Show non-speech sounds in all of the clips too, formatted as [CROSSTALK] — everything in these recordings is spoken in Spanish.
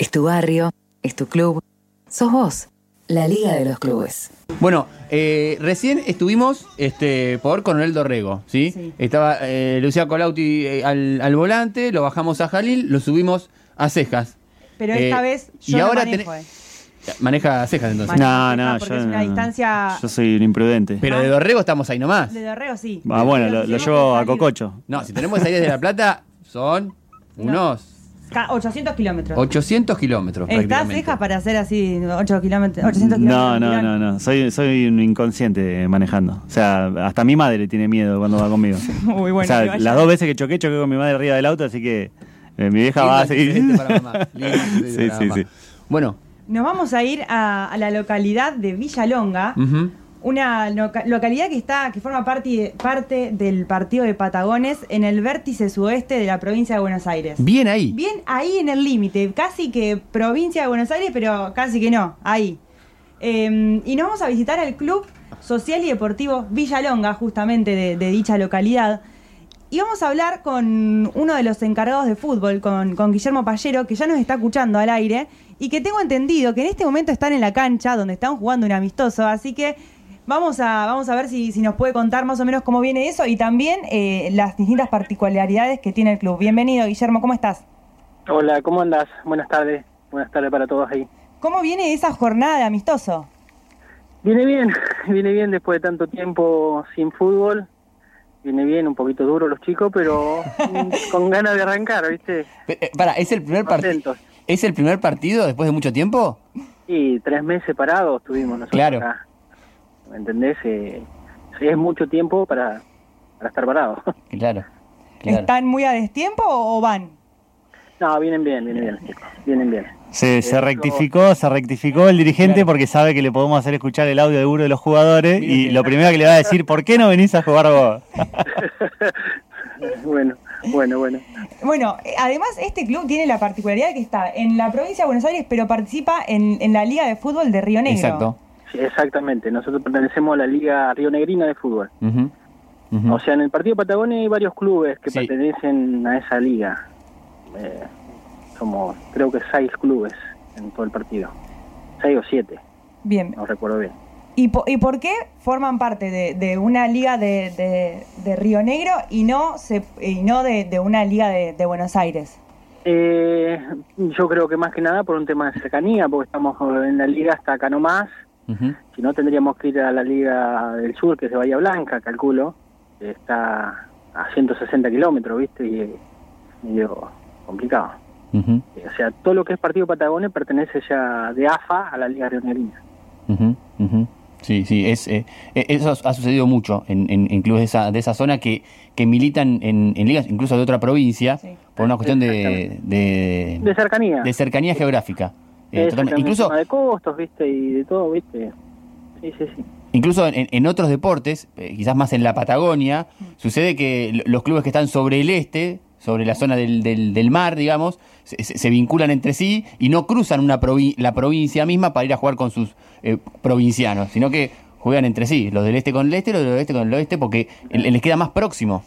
Es tu barrio, es tu club, sos vos, la Liga de los Clubes. Bueno, eh, recién estuvimos este, por Coronel Dorrego, ¿sí? Sí. Estaba eh, Lucía Colauti eh, al, al volante, lo bajamos a Jalil, lo subimos a Cejas. Pero esta Eh, vez y yo no ahora manejo, tenés- eh. Maneja Cejas entonces. Maneja No, Cejas no, porque yo, es una distancia- yo soy un imprudente. Pero de Dorrego estamos ahí nomás. De Dorrego sí. Ah, bueno, lo, llevo a Cococho. No, si tenemos que salir de La Plata, son unos 800 kilómetros. 800 kilómetros ¿Estás cejas para hacer así 8 kilómetros, 800 No, kilómetros? no, no, no. Soy, soy un inconsciente manejando. O sea, hasta mi madre tiene miedo cuando va conmigo. [LAUGHS] Muy bueno. o sea, las dos veces que choqué, choqué con mi madre arriba del auto, así que eh, mi vieja Lindo va a seguir. para mamá, [LAUGHS] Sí, para sí, mamá. sí. Bueno, Nos vamos a ir a, a la localidad de Villalonga, ujú. Una loca- localidad que está que forma parte, parte del partido de Patagones en el vértice sudoeste de la provincia de Buenos Aires. bien ahí. Bien ahí en el límite, casi que provincia de Buenos Aires, pero casi que no, ahí. Eh, y nos vamos a visitar el Club Social y Deportivo Villalonga, justamente de, de dicha localidad. Y vamos a hablar con uno de los encargados de fútbol, con, con Guillermo Pallero, que ya nos está escuchando al aire y que tengo entendido que en este momento están en la cancha donde están jugando un amistoso. Así que vamos a, vamos a ver si, si nos puede contar más o menos cómo viene eso y también eh, las distintas particularidades que tiene el club. Bienvenido, Guillermo, ¿cómo estás? Hola, ¿cómo andas? Buenas tardes. Buenas tardes para todos ahí. ¿Cómo viene esa jornada de amistoso? Viene bien, [LAUGHS] viene bien después de tanto tiempo sin fútbol. Viene bien, un poquito duro los chicos, pero [LAUGHS] con ganas de arrancar, ¿viste? Eh, Para, ¿es el primer partido? ¿Es el primer partido después de mucho tiempo? Y tres meses parados tuvimos nosotros Claro. acá. ¿Me entendés? Eh, es mucho tiempo para, para estar parados. [LAUGHS] Claro. claro. ¿Están muy a destiempo o o van? no, vienen bien, vienen bien, chicos. Vienen bien. Se, se Eso- rectificó, se rectificó el dirigente Claro. porque sabe que le podemos hacer escuchar el audio de uno de los jugadores y lo primero que le va a decir, ¿por qué no venís a jugar vos? [LAUGHS] bueno, bueno, bueno. Bueno, eh, además este club tiene la particularidad de que está en la provincia de Buenos Aires, pero participa en, en la Liga de Fútbol de Río Negro. Exacto. Sí, exactamente. Nosotros pertenecemos a la Liga Río Negrina de Fútbol. O sea, en el partido Patagonia hay varios clubes que Sí. pertenecen a esa liga. Eh, somos, creo que seis clubes en todo el partido. Seis o siete, Bien. no recuerdo bien. ¿Y, po- y por qué forman parte de, de una liga de, de- de Río Negro y no, se, y no de, de una liga de, de Buenos Aires? Eh, yo creo que más que nada por un tema de cercanía, porque estamos en la liga hasta acá nomás. Si no, tendríamos que ir a la liga del sur, que es de Bahía Blanca, calculo. que Está a 160 kilómetros, ¿viste? Y es medio complicado. Ujú, O sea, todo lo que es partido Patagonia pertenece ya de AFA a la Liga ujú. Sí, sí, es, eh, eh, eso ha sucedido mucho en, en- en clubes de esa, de esa zona que, que militan en, en ligas incluso de otra provincia Sí. por una cuestión de, de, De cercanía. de cercanía geográfica. Eh, Incluso, de costos, ¿viste? Y de todo, ¿viste? Sí, sí, sí. incluso en, en otros deportes, eh, quizás más en la Patagonia, sucede que los clubes que están sobre el este, sobre la zona del, del, del mar, digamos, se, vinculan entre sí y no cruzan una provi- la provincia misma para ir a jugar con sus eh, provincianos, sino que juegan entre sí, los del este con el este, los del oeste con el oeste, porque les queda más próximo.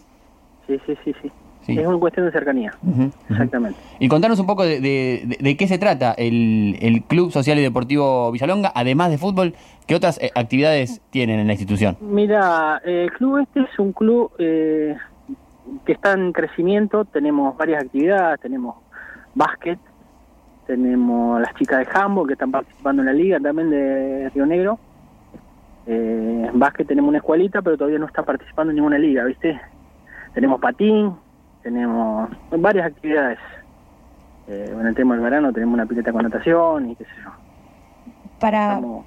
Sí, sí, sí, sí. Sí. Es una cuestión de cercanía. Exactamente. Y contanos un poco de, de- de- de qué se trata el, el Club Social y Deportivo Villalonga, además de fútbol, ¿qué otras eh, actividades tienen en la institución? Mira, eh, el club este es un club eh, que está en crecimiento. Tenemos varias actividades. Tenemos básquet. Tenemos las chicas de handball que están participando en la liga también de Río Negro. Eh, en básquet tenemos una escuelita, pero todavía no está participando en ninguna liga, ¿viste? Tenemos patín, tenemos varias actividades. Eh, en el tema del verano tenemos una pileta con natación y qué sé yo. Para, Estamos-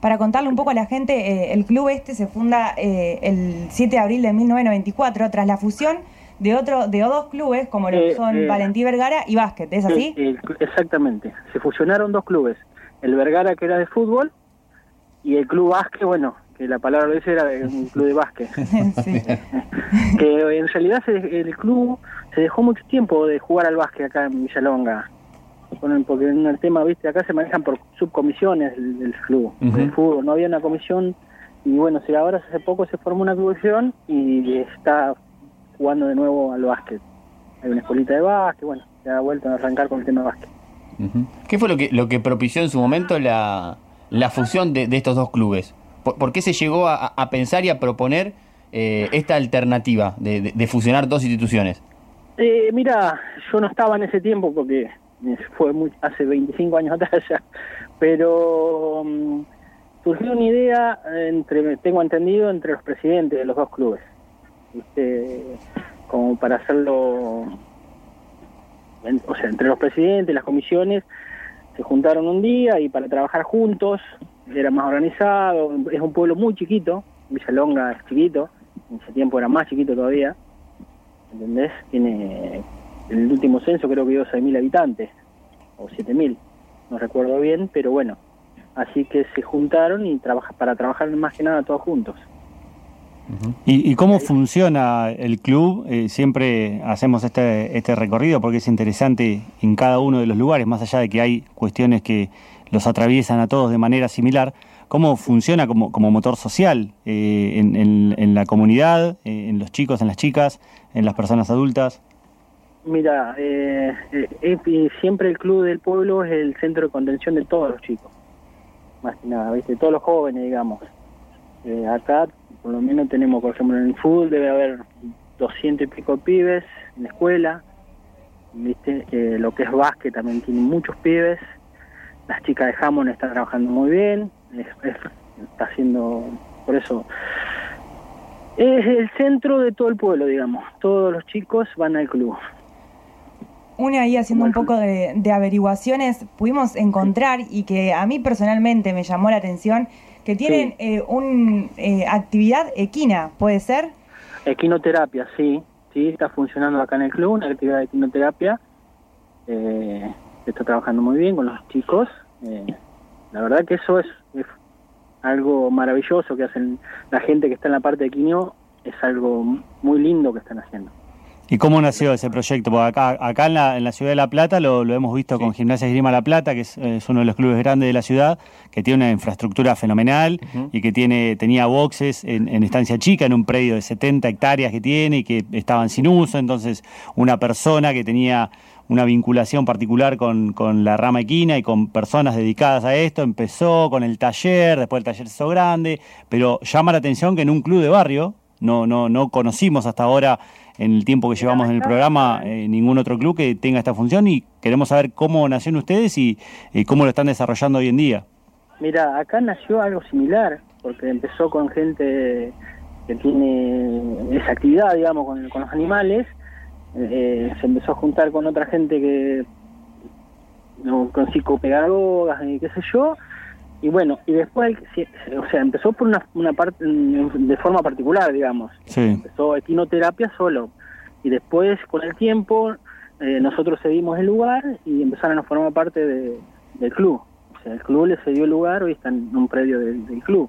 para contarle un poco a la gente, eh, el club este se funda eh, el 7 de abril de 1994 tras la fusión de otro de dos clubes como lo que Eh, son eh, Valentí Vergara y Básquet, ¿es así? Exactamente. Se fusionaron dos clubes. El Vergara, que era de fútbol, y el Club Básquet, bueno, que la palabra dice, era de un club de básquet. [LAUGHS] Sí. [LAUGHS] que en realidad se- el club se dejó mucho tiempo de jugar al básquet acá en Villalonga. Bueno, Porque en el tema, viste, acá se manejan por subcomisiones del, club, del fútbol. No había una comisión, y bueno, si ahora hace poco se formó una comisión y está jugando de nuevo al básquet. Hay una escuelita de básquet, bueno, se ha vuelto a arrancar con el tema básquet. Ujú. ¿Qué fue lo que, lo que propició en su momento la, la fusión de, de estos dos clubes? ¿Por, qué se llegó a, a pensar y a proponer eh, esta alternativa de, fusionar dos instituciones? Eh, mira, yo no estaba en ese tiempo porque fue muy, hace 25 años [LAUGHS] atrás ya, pero mm, surgió una idea, entre, tengo entendido, entre los presidentes de los dos clubes, ¿viste? como para hacerlo, o sea, entre los presidentes, las comisiones, se juntaron un día y para trabajar juntos, era más organizado, es un pueblo muy chiquito, Villalonga es chiquito, en ese tiempo era más chiquito todavía, ¿entendés? Tiene el último censo creo que dio 6.000 habitantes, o 7.000, no recuerdo bien, pero bueno, así que se juntaron y trabaja para trabajar más que nada todos juntos. ¿Y, y cómo funciona el club? Eh, siempre hacemos este, este recorrido porque es interesante en cada uno de los lugares, más allá de que hay cuestiones que los atraviesan a todos de manera similar. ¿Cómo funciona como, motor social eh, en, en- la comunidad, eh, en los chicos, en las chicas, en las personas adultas? Mira, eh, eh, siempre el club del pueblo es el centro de contención de todos los chicos, más que nada, ¿viste? Todos los jóvenes, digamos. Eh, acá, por lo menos, tenemos, por ejemplo, en el fútbol debe haber 200 y pico pibes en la escuela, ¿viste? Lo que es básquet también tiene muchos pibes. Las chicas de Hammond están trabajando muy bien, es- es- está haciendo, por eso, es el centro de todo el pueblo, digamos. Todos los chicos van al club. Una ahí haciendo un poco de, de averiguaciones, pudimos encontrar y que a mí personalmente me llamó la atención, que tienen Sí. eh, un eh, actividad equina, ¿puede ser? Equinoterapia, sí, sí, está funcionando acá en el club, una actividad de equinoterapia. Eh, se está trabajando muy bien con los chicos. Eh, la verdad que eso es, es algo maravilloso que hacen la gente que está en la parte de equino, es algo muy lindo que están haciendo. ¿Y cómo nació ese proyecto? Porque acá, acá en, la, en la ciudad de La Plata lo, lo hemos visto con Gimnasia Esgrima La Plata, que es, es uno de los clubes grandes de la ciudad, que tiene una infraestructura fenomenal y que tiene tenía boxes en, en estancia chica, en un predio de 70 hectáreas que tiene y que estaban sin uso. Entonces, una persona que tenía una vinculación particular con, con la rama equina y con personas dedicadas a esto, empezó con el taller, después el taller se hizo grande, pero llama la atención que en un club de barrio, no, no, no conocimos hasta ahora en el tiempo que llevamos en el programa eh, ningún otro club que tenga esta función y queremos saber cómo nacieron ustedes y, y cómo lo están desarrollando hoy en día. Mira, acá nació algo similar, porque empezó con gente que tiene esa actividad, digamos, con, con los animales. Eh, se empezó a juntar con otra gente que no, con psicopedagogas y qué sé yo. Y bueno, y después, o sea, empezó por una, una parte de forma particular, digamos. Sí. Empezó equinoterapia solo. Y después, con el tiempo, eh, nosotros cedimos el lugar y empezaron a formar parte de- del club. O sea, el club le cedió el lugar, hoy están en un predio del, del club.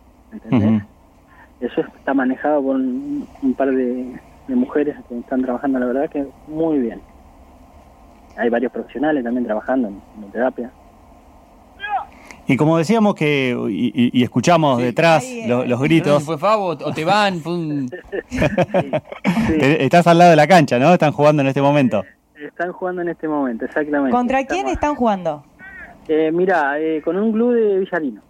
Eso está manejado por un, un par de, de mujeres que están trabajando, la verdad, que muy bien. Hay varios profesionales también trabajando en, en terapia. Y como decíamos que, y, y- y escuchamos Sí. detrás Ahí, eh. lo- los gritos, fue Fabo o te van, fue un... [LAUGHS] Sí, te- estás al lado de la cancha, ¿no? Están jugando en este momento. están jugando en este momento, exactamente. ¿Contra quién están jugando? Eh, mira, eh, con un club de Villarino.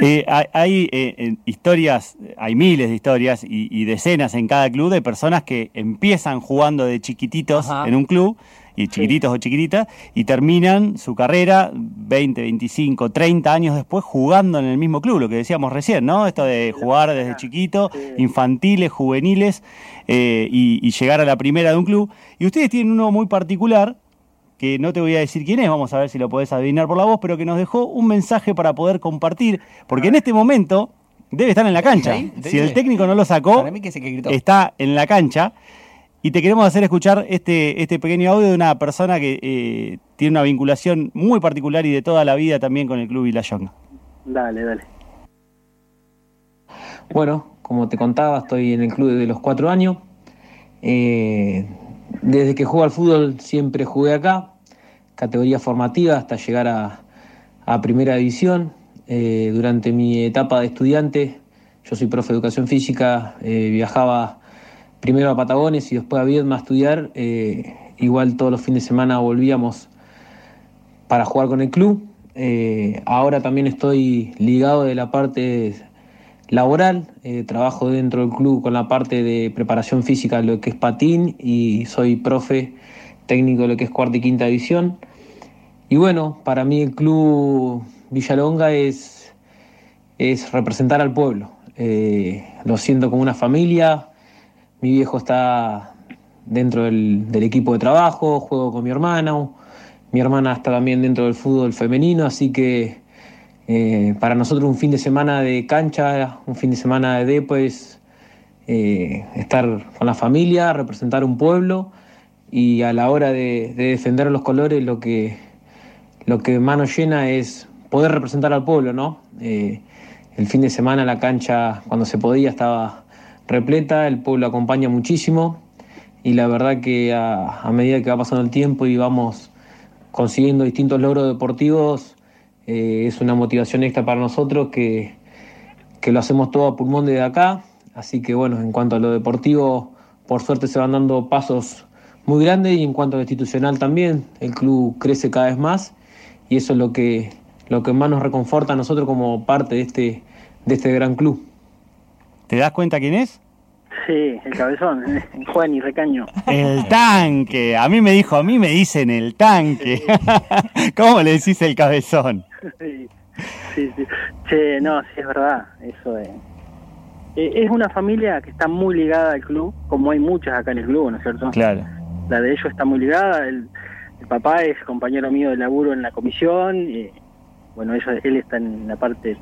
Eh, hay eh, eh, historias, hay miles de historias y, y decenas en cada club de personas que empiezan jugando de chiquititos Ajá. en un club, y chiquititos o chiquititas, y terminan su carrera 20, 25, 30 años después jugando en el mismo club, lo que decíamos recién, ¿no? Esto de jugar desde chiquito, infantiles, juveniles, eh, y, y llegar a la primera de un club. Y ustedes tienen uno muy particular, que no te voy a decir quién es, vamos a ver si lo podés adivinar por la voz, pero que nos dejó un mensaje para poder compartir, porque en este momento debe estar en la cancha. Si el técnico no lo sacó, Para mí que se que gritó. está en la cancha. Y te queremos hacer escuchar este, este pequeño audio de una persona que eh, tiene una vinculación muy particular y de toda la vida también con el Club Vilayonga. Dale, dale. Bueno, como te contaba, estoy en el club desde los cuatro años. Eh, desde que juego al fútbol siempre jugué acá, categoría formativa hasta llegar a, primera división. Eh, durante mi etapa de estudiante, yo soy profe de educación física, eh, viajaba primero a Patagones y después a Viedma a estudiar. Eh, igual todos los fines de semana volvíamos para jugar con el club. Ahora también estoy ligado de la parte laboral, eh, trabajo dentro del club con la parte de preparación física, lo que es patín, y soy profe técnico de lo que es cuarta y quinta división. Y bueno, para mí el club Villalonga es, es representar al pueblo. Eh, lo siento como una familia, mi viejo está dentro del, del equipo de trabajo, juego con mi hermano, mi hermana está también dentro del fútbol femenino, así que eh, para nosotros un fin de semana de cancha, un fin de semana de depo es eh, estar con la familia, representar un pueblo y a la hora de, de defender los colores lo que, lo que más llena es poder representar al pueblo, ¿no? Eh, el fin de semana la cancha, cuando se podía, estaba repleta, el pueblo acompaña muchísimo y la verdad que a, a medida que va pasando el tiempo y vamos consiguiendo distintos logros deportivos, eh, es una motivación extra para nosotros que, que lo hacemos todo a pulmón desde acá. Así que bueno, en cuanto a lo deportivo, por suerte se van dando pasos muy grandes y en cuanto a lo institucional también, el club crece cada vez más y eso es lo que, lo que más nos reconforta a nosotros como parte de este, de este gran club. ¿Te das cuenta quién es? Sí, el cabezón, Juan y Recaño. El tanque. A mí me dijo, a mí me dicen el tanque. [LAUGHS] ¿Cómo le decís el cabezón? Sí, sí, sí. Che, no, sí es verdad, eso es. Eh, Es una familia que está muy ligada al club, como hay muchas acá en el club, ¿no es cierto? Claro. La de ellos está muy ligada, el, el papá es compañero mío de laburo en la comisión, y, bueno, ellos, él está en la parte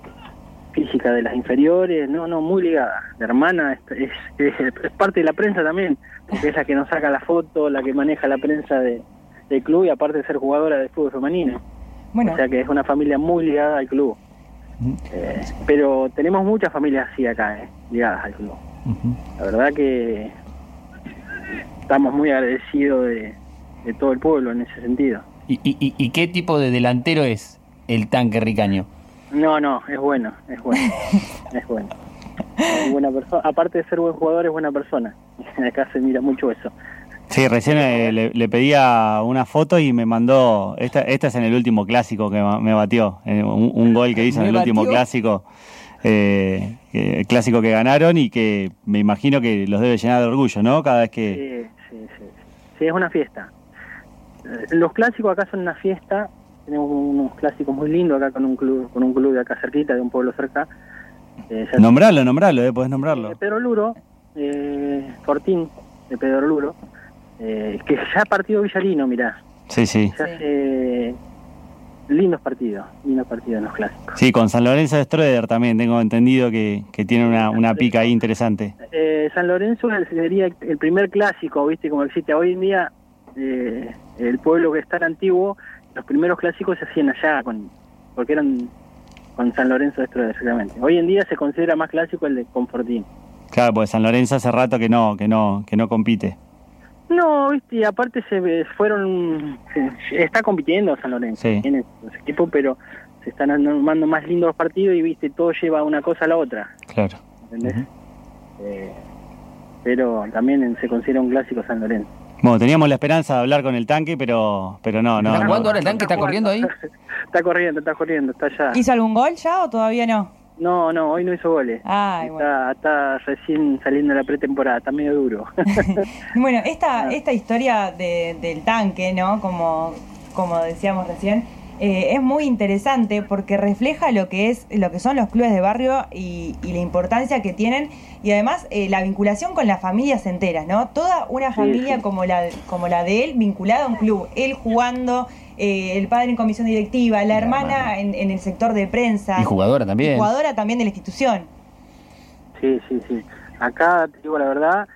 física de las inferiores, no, no, muy ligada. La hermana es, es, es parte de la prensa también, porque es la que nos saca la foto, la que maneja la prensa de, del club y aparte de ser jugadora de fútbol femenino. Bueno, O sea que es una familia muy ligada al club. Eh, pero tenemos muchas familias así acá, eh, ligadas al club. La verdad que estamos muy agradecidos de, de todo el pueblo en ese sentido. ¿Y, y, y- y qué tipo de delantero es el tanque ricaño? No, no, es bueno, es bueno, [LAUGHS] es bueno. Es buena persona. Aparte de ser buen jugador, es buena persona. [LAUGHS] Acá se mira mucho eso. Sí, recién eh, le, le pedía una foto y me mandó. Esta, esta es en el último clásico que me batió. eh, un, un gol que hizo en el último clásico. eh, que- el clásico que ganaron y que me imagino que los debe llenar de orgullo, ¿no? Cada vez que. Sí, sí, sí. Sí, es una fiesta. Los clásicos acá son una fiesta. Tenemos unos clásicos muy lindos acá con un club, con un club de acá cerquita, de un pueblo cerca. Eh, Nombrarlo, nombrarlo, eh, podés nombrarlo. Eh, Pedro Luro, eh, Fortín de Pedro Luro, eh, que ya ha partido Villarino, mirá. Sí, sí. Ya hace lindos partidos, lindos partidos en los clásicos. Sí, con San Lorenzo de Stroeder también tengo entendido que, que tiene una, una pica ahí interesante. Eh, San Lorenzo sería el primer clásico, viste, como existe hoy en día, eh, el pueblo que es tan antiguo, los primeros clásicos se hacían allá, con porque eran con San Lorenzo de exactamente. Hoy en día se considera más clásico el de Confortín. Claro, porque San Lorenzo hace rato que no, que no, que no compite. No, viste, y aparte se ve- fueron, se- está compitiendo San Lorenzo, Sí. tiene los equipos, pero se están armando más lindos los partidos y viste, todo lleva una cosa a la otra, Claro. ¿entendés? Eh, pero también se considera un clásico San Lorenzo. Bueno, teníamos la esperanza de hablar con el tanque, pero, pero no, no. ¿Está jugando ahora el tanque? ¿Está corriendo ahí? [LAUGHS] Está corriendo, está corriendo, está allá. ¿hizo algún gol ya o todavía no? No, no, hoy no hizo goles. Ay, bueno. está, está recién saliendo de la pretemporada, está medio duro. [LAUGHS] Bueno, esta, [LAUGHS] esta historia de- del tanque, ¿no? Como, como decíamos recién, eh, es muy interesante porque refleja lo que es, lo que son los clubes de barrio y, y la importancia que tienen y además eh, la vinculación con las familias enteras, ¿no? Toda una familia como la, como la de él vinculada a un club, él jugando, eh, el padre en comisión directiva, la hermana en, en el sector de prensa, Y jugadora también. y jugadora también de la institución. Sí, sí, sí. Acá, te digo la verdad,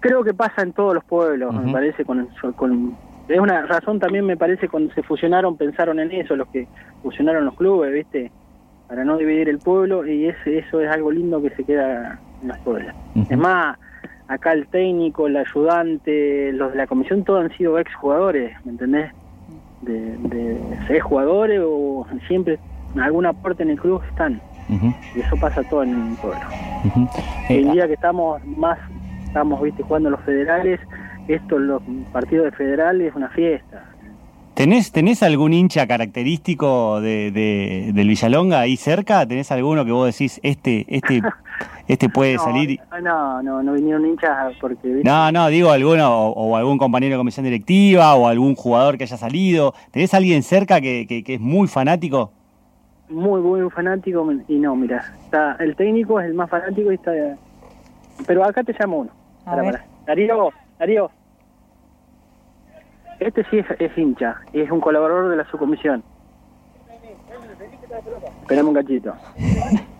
creo que pasa en todos los pueblos, me parece, con, con... Es una razón también, me parece, cuando se fusionaron, pensaron en eso, los que fusionaron los clubes, ¿viste? Para no dividir el pueblo, y ese, eso es algo lindo que se queda en los pueblos. Ujú. Es más, acá el técnico, el ayudante, los de la comisión, todos han sido ex jugadores, ¿me entendés? De, de ser jugadores o siempre algún aporte en el club están. Y eso pasa todo en el pueblo. ujú. Hoy en Eh, día que estamos más, estamos viste jugando los federales, esto, los partidos de federal es una fiesta. ¿Tenés, ¿Tenés algún hincha característico de, de- del Villalonga ahí cerca? ¿Tenés alguno que vos decís, este, este, [LAUGHS] este puede no, salir? No, no, no vinieron hinchas porque... No, no, digo alguno, o, o algún compañero de comisión directiva, o algún jugador que haya salido. ¿Tenés alguien cerca que, que- que es muy fanático? Muy, muy fanático. Y no, mira, está, el técnico es el más fanático y está... Pero acá te llamo uno. A Pará, ver. pará. Darío, Darío. Este sí es, es hincha, y es un colaborador de la subcomisión. Esperame un cachito.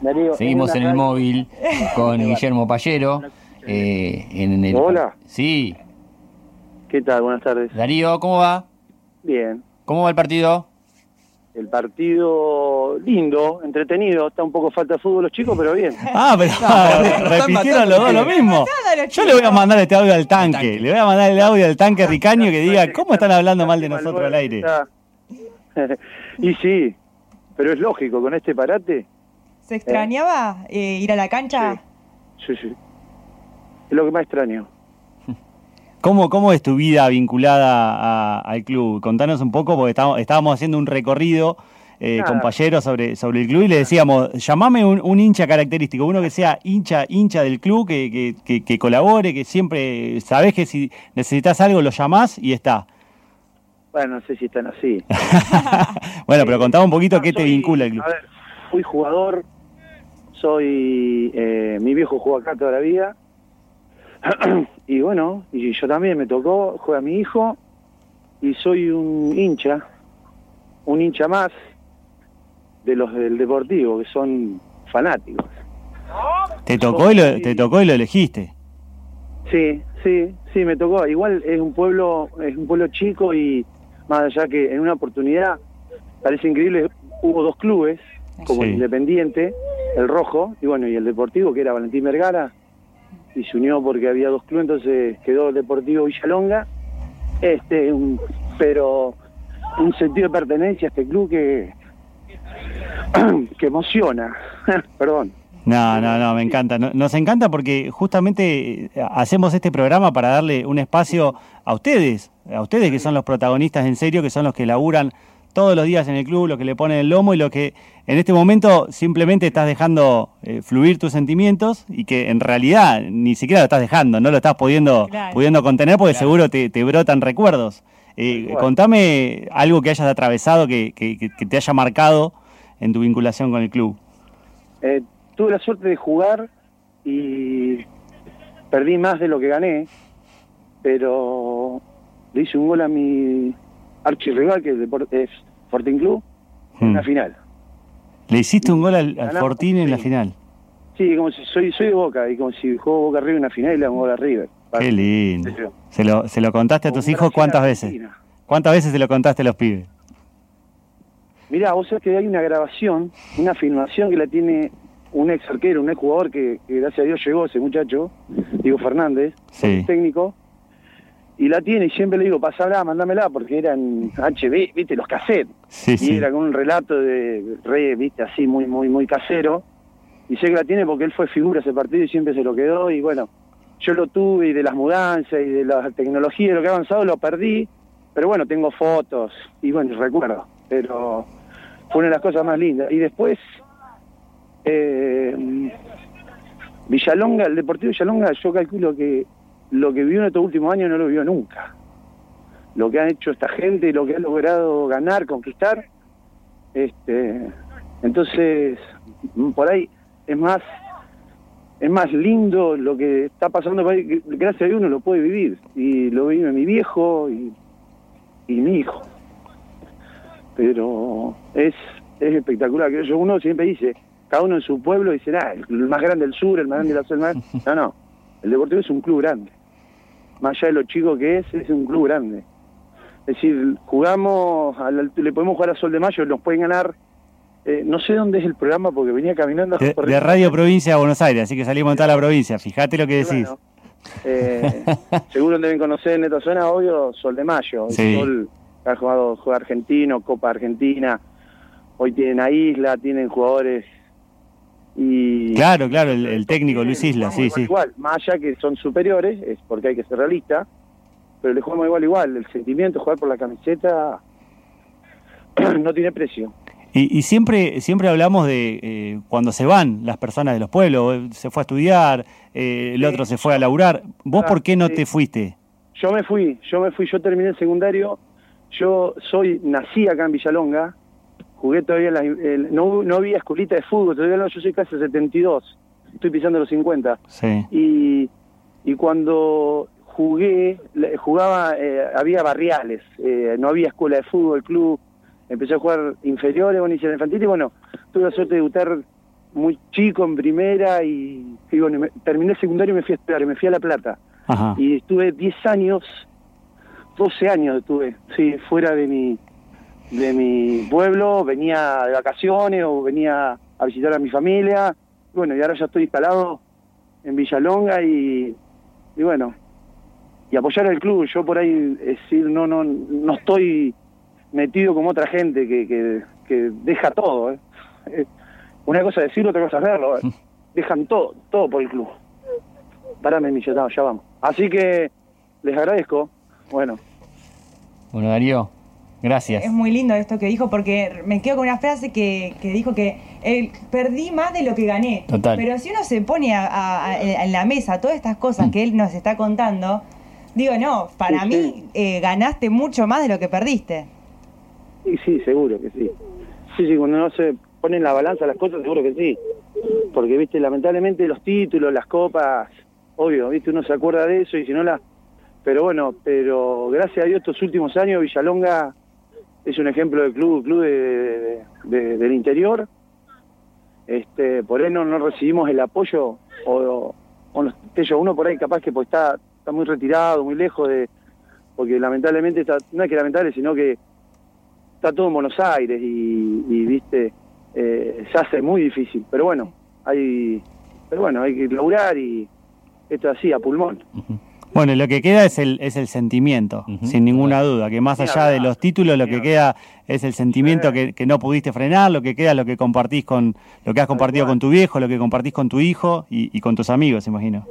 Darío, Seguimos en el móvil con Guillermo Payero. eh, en el... Hola. Sí. ¿Qué tal? Buenas tardes. Darío, ¿cómo va? Bien. ¿Cómo va el partido? El partido lindo, entretenido. Está un poco falta de fútbol los chicos, pero bien. Ah, pero [LAUGHS] repitieron los dos lo mismo. Yo le voy a mandar este audio al tanque. Le voy a mandar el audio al tanque Ricaño que diga, ¿cómo están hablando mal de nosotros al aire? [LAUGHS] Y sí, pero es lógico, con este parate, ¿Se extrañaba eh, ir a la cancha? sí, sí. Es lo que más extraño. ¿Cómo, ¿Cómo es tu vida vinculada a- al club? Contanos un poco, porque estábamos, estábamos haciendo un recorrido eh, Payero sobre, sobre el club y le decíamos, llamame un, un hincha característico, uno que sea hincha hincha del club, que, que, que- que colabore, que siempre sabés que si necesitas algo lo llamás y está. Bueno, no sé si están así. [LAUGHS] Bueno, pero contame un poquito qué te vincula el club. A ver, fui jugador, soy. eh, mi viejo jugó acá toda la vida. [CLEARS THROAT] y bueno, y yo también me tocó, juega mi hijo, y soy un hincha, un hincha más de los del Deportivo, que son fanáticos. Te tocó y lo, te tocó y lo elegiste. Sí, sí, sí, me tocó. Igual es un pueblo, es un pueblo chico y más allá que en una oportunidad, parece increíble, hubo dos clubes, como Sí. el Independiente, el Rojo, y bueno, y el Deportivo, que era Valentín Vergara, y se unió porque había dos clubes, entonces quedó el Deportivo Villalonga, este, un- pero un sentido de pertenencia a este club que, [CLEARS THROAT] que emociona, [LAUGHS] perdón. No, no, no, me encanta. No- Nos encanta porque justamente eh, hacemos este programa para darle un espacio a ustedes, a ustedes que son los protagonistas en serio, que son los que laburan todos los días en el club, los que le ponen el lomo y lo que en este momento simplemente estás dejando eh, fluir tus sentimientos y que en realidad ni siquiera lo estás dejando, no lo estás pudiendo, Claro. pudiendo contener porque seguro te, te brotan recuerdos. Eh, contame algo que hayas atravesado que, que- que- que te haya marcado en tu vinculación con el club. Eh, tuve la suerte de jugar y perdí más de lo que gané, pero le hice un gol a mi archirrival, que es, es Sporting Club, en Hmm. la final. Le hiciste un gol al, al Fortín en la final. Sí, como si soy, soy de Boca, y como si juego Boca River en una final y le hago un gol a River. Qué lindo. ¿Se lo, ¿Se lo contaste a tus hijos cuántas veces? ¿Cuántas veces se lo contaste a los pibes? Mirá, vos sabés que hay una grabación, una filmación que la tiene un ex arquero, un ex jugador que, que gracias a Dios llegó ese muchacho, Diego Fernández, Sí. técnico, y la tiene y siempre le digo, pasámela, mándamela, porque eran HB, viste, los cassettes, Sí, y sí. era con un relato de re, viste, así muy, muy, muy casero, y sé que la tiene porque él fue figura ese partido y siempre se lo quedó, y bueno, yo lo tuve y de las mudanzas y de la tecnología y de lo que ha avanzado lo perdí, pero bueno, tengo fotos y bueno, recuerdo, pero fue una de las cosas más lindas. Y después, eh, Villalonga, el Deportivo Villalonga, yo calculo que lo que vivió en estos últimos años no lo vivió nunca. Lo que han hecho esta gente y lo que ha logrado ganar, conquistar, este, entonces, por ahí es más es más lindo lo que está pasando gracias a Dios uno lo puede vivir y lo vive mi viejo y, mi hijo. Pero es es espectacular yo uno siempre dice cada uno en su pueblo dice ah, el más grande del sur el más grande de la zona no no el Deportivo es un club grande más allá de lo chico que es es un club grande es decir jugamos a la- le podemos jugar a Sol de Mayo nos pueden ganar eh, no sé dónde es el programa porque venía caminando De, de Radio Provincia de Buenos Aires, así que salimos en toda la provincia. Fíjate lo que decís. bueno, eh, [LAUGHS] seguro deben conocer en esta zona, obvio, Sol de Mayo. Sí. Sol ha jugado juega argentino, Copa Argentina. Hoy tienen a Isla, tienen jugadores. Y Claro, claro, el, el técnico Luis Isla, sí, igual, sí. Igual, más allá que son superiores, es porque hay que ser realista, pero le jugamos igual, igual. El sentimiento, jugar por la camiseta, [CLEARS THROAT] no tiene precio. Y, y siempre, siempre hablamos de eh, cuando se van las personas de los pueblos, eh, se fue a estudiar, eh, el Sí. otro se fue a laburar. ¿Vos Ah, por qué no sí. te fuiste? Yo me fui, yo me fui, yo terminé el secundario, yo soy, nací acá en Villalonga, jugué todavía, la- el- no, no había escuelita de fútbol, todavía no, yo soy casi 72, estoy pisando los 50. Sí. Y, y cuando jugué, jugaba, eh, había barriales, eh, no había escuela de fútbol, club, empecé a jugar inferiores, bueno, hice infantil y bueno, tuve la suerte de debutar muy chico en primera y, y bueno, me- terminé el secundario y me fui a estudiar, me fui a La Plata Ajá. y estuve 10 años, 12 años estuve, sí, fuera de mi de mi pueblo, venía de vacaciones o venía a visitar a mi familia. Bueno, y ahora ya estoy instalado en Villalonga y, y bueno, y apoyar al club. Yo por ahí, es decir, no no no estoy metido como otra gente que, que, que deja todo. ¿eh? Eh, Una cosa es decirlo, otra cosa es verlo. ¿eh? Dejan todo, todo por el club. Parame, mi ya, ya vamos. Así que les agradezco. Bueno, Bueno, Darío, gracias. Es muy lindo esto que dijo porque me quedo con una frase que, que dijo que eh, perdí más de lo que gané. Total. Pero si uno se pone a- a- a- en la mesa todas estas cosas que él nos está contando, digo, no, para Sí, mí sí. eh, ganaste mucho más de lo que perdiste. y sí, seguro que sí. Sí, sí, cuando no se ponen en la balanza las cosas, seguro que sí. Porque, viste, lamentablemente los títulos, las copas, obvio, viste, uno se acuerda de eso y si no la... Pero bueno, pero gracias a Dios estos últimos años Villalonga es un ejemplo de club, club de, de- de- del interior. Este, por él no, no recibimos el apoyo o, o no- uno por ahí capaz que pues está, está muy retirado, muy lejos de... Porque lamentablemente, está, no es que lamentable, sino que está todo en Buenos Aires y, viste, eh, se hace muy difícil. Pero bueno, hay, pero bueno, hay que laburar y esto así, a pulmón. Bueno, lo que queda es el, es el sentimiento, sin ninguna duda, que más allá de los títulos, lo que queda es el sentimiento que, que no pudiste frenar, lo que queda es lo que compartís con, lo que has compartido con tu viejo, lo que compartís con tu hijo y, y con tus amigos, imagino.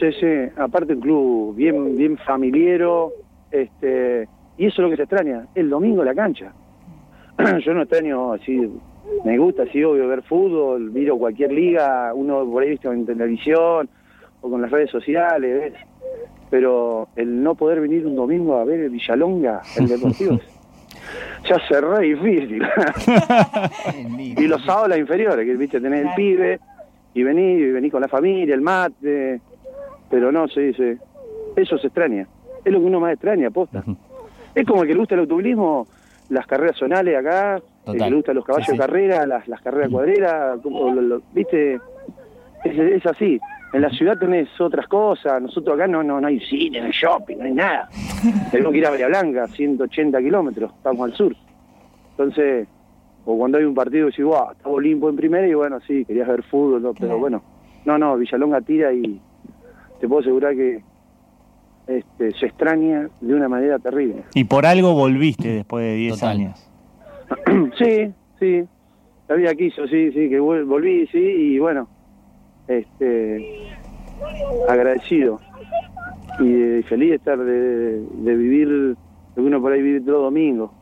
Sí, sí, aparte un club bien, bien familiero, este, y eso es lo que se extraña, el domingo la cancha. [CLEARS THROAT] Yo no extraño así, me gusta así obvio ver fútbol, miro cualquier liga, uno por ahí viste en televisión o con las redes sociales, ¿ves? Pero el no poder venir un domingo a ver el Villalonga, el Deportivo, [LAUGHS] ya se re difícil. [LAUGHS] y los sábados las inferiores, que viste, tenés el pibe y venís, y venís con la familia, el mate, pero no, sí, sí. Eso se extraña. Es lo que uno más extraña, aposta. Es como el que le gusta el automovilismo, las carreras zonales acá, el Total. que le gusta los caballos Sí, sí. de carrera, las, las carreras cuadreras, como lo- lo- viste, es, es así. En la ciudad tenés otras cosas, nosotros acá no, no, no hay cine, no hay shopping, no hay nada. [LAUGHS] Tenemos que ir a Bahía Blanca, 180 kilómetros, estamos al sur. Entonces, o cuando hay un partido decís, wow, está Olimpo en primera y bueno, sí, querías ver fútbol, ¿no? pero bueno, no, no, Villalonga tira y te puedo asegurar que este, se extraña de una manera terrible. Y por algo volviste después de 10 Total. años. [CLEARS THROAT] sí, sí, la vida quiso, sí, sí, que vol- volví, sí, y bueno, este, agradecido y feliz de estar, de, de vivir, lo que uno por ahí vive todo domingo.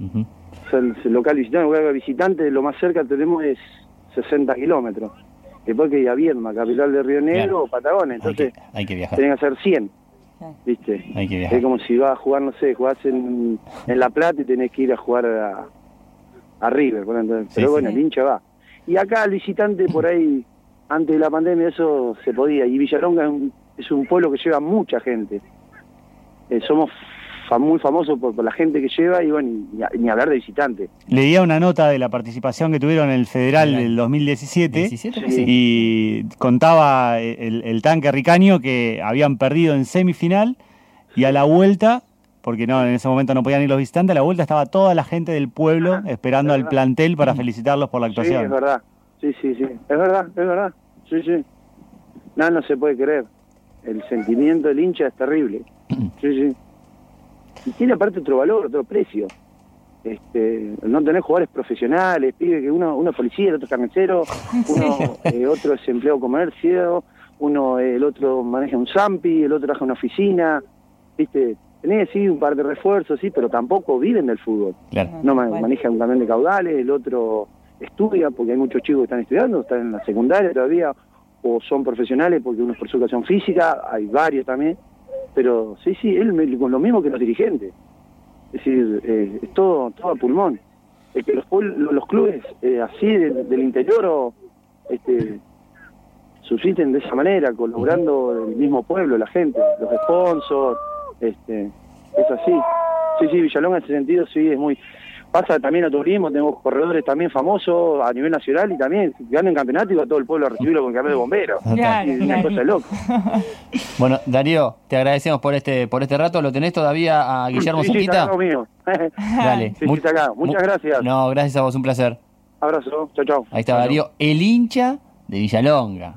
Ujú. O sea, el local visitante, el local visitante, lo más cerca tenemos es 60 kilómetros. Después que ir a Viedma, capital de Río Negro Claro. o Patagones, Hay entonces que, hay que viajar. tienen que hacer 100, Claro. ¿viste? Hay que viajar. Es como si vas a jugar, no sé, jugás en, en La Plata y tenés que ir a jugar a, a River. Pero sí. bueno, el hincha va. Y acá el visitante por ahí, antes de la pandemia, eso se podía. Y Villalonga es un, es un pueblo que lleva mucha gente. Eh, somos muy famosos por, por la gente que lleva y bueno, ni, ni hablar de visitante. Leía una nota de la participación que tuvieron en el Federal del 2017 17, Sí. sí. y contaba el, el tanque ricaño que habían perdido en semifinal y a la vuelta, porque no en ese momento no podían ir los visitantes, a la vuelta estaba toda la gente del pueblo esperando es al plantel para felicitarlos por la Sí, es actuación. verdad. Sí, sí, sí. Es verdad, es verdad. Sí, sí. Nada, no se puede creer. El sentimiento del hincha es terrible. Sí, sí. Y tiene aparte otro valor, otro precio. Este, no tener jugadores profesionales, pide que uno, uno es policía, el otro es carnicero, uno, eh, otro es empleado comercio, uno, eh, el otro maneja un zampi, el otro trabaja en una oficina, viste, Tenés, sí, un par de refuerzos, sí, pero tampoco viven del fútbol. Claro. No maneja un camión de caudales, el otro estudia, porque hay muchos chicos que están estudiando, están en la secundaria todavía, o son profesionales porque uno es por su educación física, hay varios también, pero sí, sí, él con lo mismo que los dirigentes. Es decir, eh, es todo, todo a pulmón. Es que los, los clubes eh, así de- del interior o, este, subsisten de esa manera, colaborando el mismo pueblo, la gente, los sponsors, este, es así. Sí, sí, Villalonga en ese sentido sí es muy... Pasa también a turismo, tenemos corredores también famosos a nivel nacional y también ganan campeonato y va todo el pueblo a recibirlo con camión de bomberos. Claro, es una claro. cosa de loco. [LAUGHS] Bueno, Darío, te agradecemos por este por este rato. ¿Lo tenés todavía a Guillermo sí, sí, está conmigo. [LAUGHS] Dale. Sí, sí, está acá. Muchas mu- gracias. No, gracias a vos, un placer. Abrazo, chao, chao. Ahí está Chau, Darío, el hincha de Villalonga.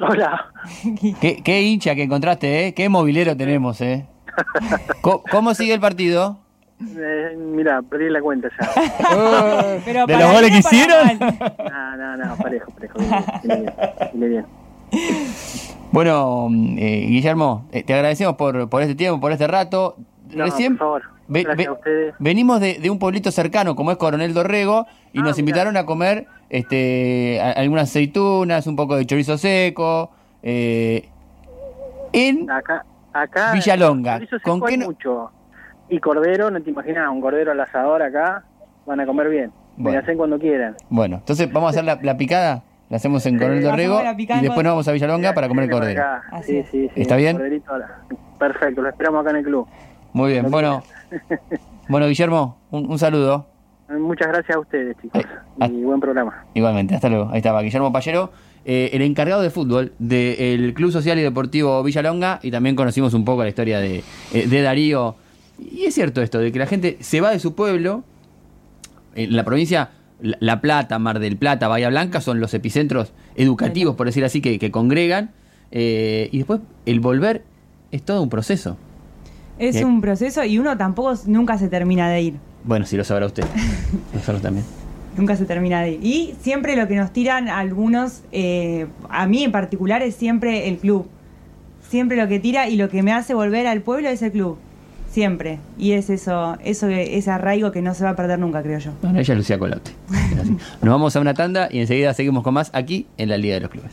Hola. [LAUGHS] ¿Qué, qué hincha que encontraste, ¿eh? Qué movilero tenemos, ¿eh? ¿Cómo, sigue el partido? Eh, mira, perdí la cuenta ya. [LAUGHS] Pero ¿De los goles bien que hicieron? No, no, no, parejo, parejo. Bien, viene bien. Bueno, eh, Guillermo, eh, te agradecemos por, por este tiempo, por este rato. No, Recién por favor. ve- ve- venimos de, de un pueblito cercano como es Coronel Dorrego y Ah, nos mirá. invitaron a comer este, a- algunas aceitunas, un poco de chorizo seco. eh, en Acá, acá. Villalonga, ¿con seco qué no- mucho. Y cordero, no te imaginas, un cordero al asador acá, van a comer bien. Bueno. Me hacen cuando quieran. Bueno, entonces vamos a hacer la, la picada. La hacemos en Coronel. Dorrego y después nos vamos a Villalonga para comer el cordero. Sí, sí, sí. ¿Está bien? Perfecto, lo esperamos acá en el club. Muy bien, bueno. [LAUGHS] Bueno, Guillermo, un, un saludo. Muchas gracias a ustedes, chicos. Ah. Y buen programa. Igualmente, hasta luego. Ahí estaba Guillermo Pallero, eh, el encargado de fútbol del Club Social y Deportivo Villalonga y también conocimos un poco la historia de, eh, de Darío. Y es cierto esto, de que la gente se va de su pueblo, en la provincia, La La Plata, Mar del Plata, Bahía Blanca son los epicentros educativos, por decir así, que, que congregan, eh, y después el volver es todo un proceso. Es un proceso y uno tampoco nunca se termina de ir. Bueno, si lo sabrá usted. [LAUGHS] Nosotros también. Nunca se termina de ir. Y siempre lo que nos tiran algunos, eh, a mí en particular, es siempre el club. Siempre lo que tira y lo que me hace volver al pueblo es el club. Siempre. Y es eso, eso que- ese arraigo que no se va a perder nunca, creo yo. Bueno, ella es Lucía Colaute. [LAUGHS] Nos vamos a una tanda y enseguida seguimos con más aquí en la Liga de los Clubes.